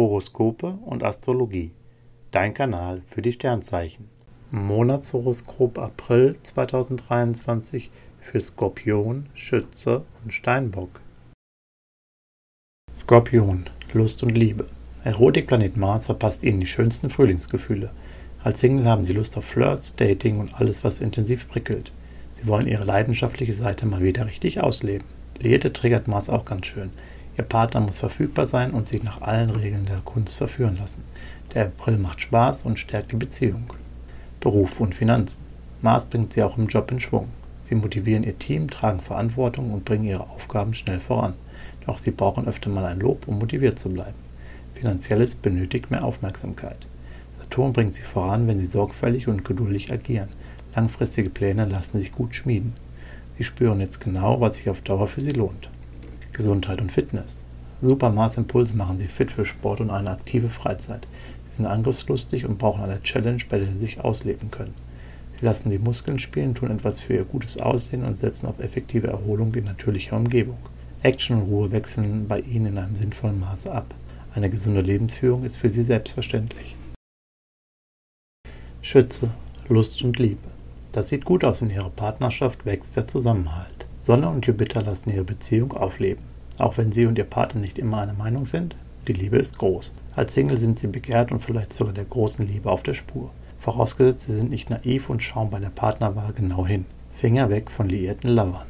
Horoskope und Astrologie. Dein Kanal für die Sternzeichen. Monatshoroskop April 2023 für Skorpion, Schütze und Steinbock. Skorpion, Lust und Liebe. Erotikplanet Mars verpasst Ihnen die schönsten Frühlingsgefühle. Als Single haben Sie Lust auf Flirts, Dating und alles, was intensiv prickelt. Sie wollen Ihre leidenschaftliche Seite mal wieder richtig ausleben. Liette triggert Mars auch ganz schön. Ihr Partner muss verfügbar sein und sich nach allen Regeln der Kunst verführen lassen. Der April macht Spaß und stärkt die Beziehung. Beruf und Finanzen. Mars bringt sie auch im Job in Schwung. Sie motivieren ihr Team, tragen Verantwortung und bringen ihre Aufgaben schnell voran. Doch sie brauchen öfter mal ein Lob, um motiviert zu bleiben. Finanzielles benötigt mehr Aufmerksamkeit. Saturn bringt sie voran, wenn sie sorgfältig und geduldig agieren. Langfristige Pläne lassen sich gut schmieden. Sie spüren jetzt genau, was sich auf Dauer für sie lohnt. Gesundheit und Fitness. Supermaßimpulse machen sie fit für Sport und eine aktive Freizeit. Sie sind angriffslustig und brauchen eine Challenge, bei der sie sich ausleben können. Sie lassen die Muskeln spielen, tun etwas für ihr gutes Aussehen und setzen auf effektive Erholung in natürlicher Umgebung. Action und Ruhe wechseln bei ihnen in einem sinnvollen Maße ab. Eine gesunde Lebensführung ist für sie selbstverständlich. Schütze, Lust und Liebe. Das sieht gut aus in ihrer Partnerschaft, wächst der Zusammenhalt. Sonne und Jupiter lassen ihre Beziehung aufleben. Auch wenn sie und ihr Partner nicht immer einer Meinung sind, die Liebe ist groß. Als Single sind sie begehrt und vielleicht sogar der großen Liebe auf der Spur. Vorausgesetzt, sie sind nicht naiv und schauen bei der Partnerwahl genau hin. Finger weg von liierten Lovern.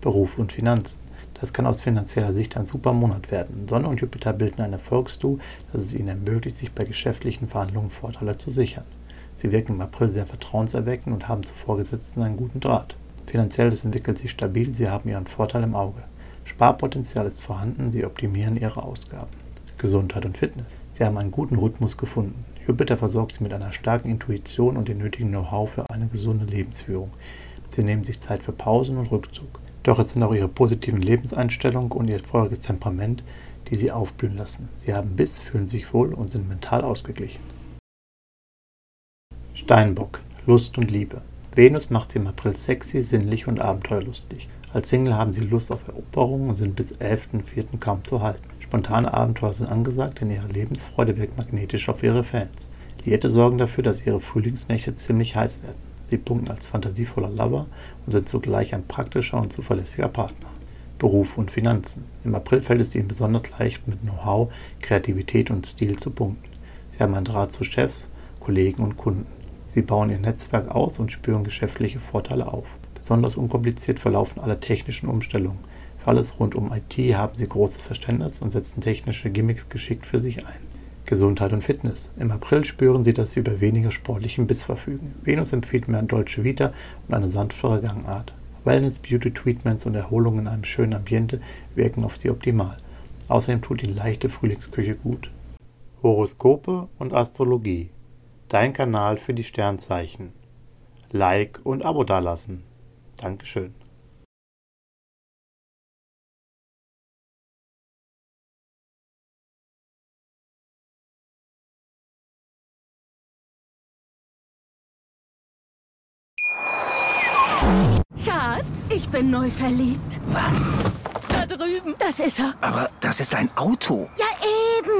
Beruf und Finanzen. Das kann aus finanzieller Sicht ein super Monat werden. Sonne und Jupiter bilden ein Erfolgsdu, das es ihnen ermöglicht, sich bei geschäftlichen Verhandlungen Vorteile zu sichern. Sie wirken im April sehr vertrauenserweckend und haben zu Vorgesetzten einen guten Draht. Finanzielles entwickelt sich stabil, sie haben ihren Vorteil im Auge. Sparpotenzial ist vorhanden, sie optimieren ihre Ausgaben. Gesundheit und Fitness. Sie haben einen guten Rhythmus gefunden. Jupiter versorgt sie mit einer starken Intuition und dem nötigen Know-how für eine gesunde Lebensführung. Sie nehmen sich Zeit für Pausen und Rückzug. Doch es sind auch ihre positiven Lebenseinstellungen und ihr feuriges Temperament, die sie aufblühen lassen. Sie haben Biss, fühlen sich wohl und sind mental ausgeglichen. Steinbock, Lust und Liebe. Venus macht sie im April sexy, sinnlich und abenteuerlustig. Als Single haben sie Lust auf Eroberungen und sind bis 11.04. kaum zu halten. Spontane Abenteuer sind angesagt, denn ihre Lebensfreude wirkt magnetisch auf ihre Fans. Liette sorgen dafür, dass ihre Frühlingsnächte ziemlich heiß werden. Sie punkten als fantasievoller Lover und sind zugleich ein praktischer und zuverlässiger Partner. Beruf und Finanzen. Im April fällt es ihnen besonders leicht, mit Know-how, Kreativität und Stil zu punkten. Sie haben einen Draht zu Chefs, Kollegen und Kunden. Sie bauen ihr Netzwerk aus und spüren geschäftliche Vorteile auf. Besonders unkompliziert verlaufen alle technischen Umstellungen. Für alles rund um IT haben sie großes Verständnis und setzen technische Gimmicks geschickt für sich ein. Gesundheit und Fitness. Im April spüren sie, dass sie über weniger sportlichen Biss verfügen. Venus empfiehlt mehr Dolce Vita und eine sanftere Gangart. Wellness, Beauty Treatments und Erholung in einem schönen Ambiente wirken auf sie optimal. Außerdem tut ihnen leichte Frühlingsküche gut. Horoskope und Astrologie dein Kanal für die Sternzeichen. Like und Abo dalassen. Dankeschön. Schatz, ich bin neu verliebt. Was? Da drüben. Das ist er. Aber das ist ein Auto. Ja,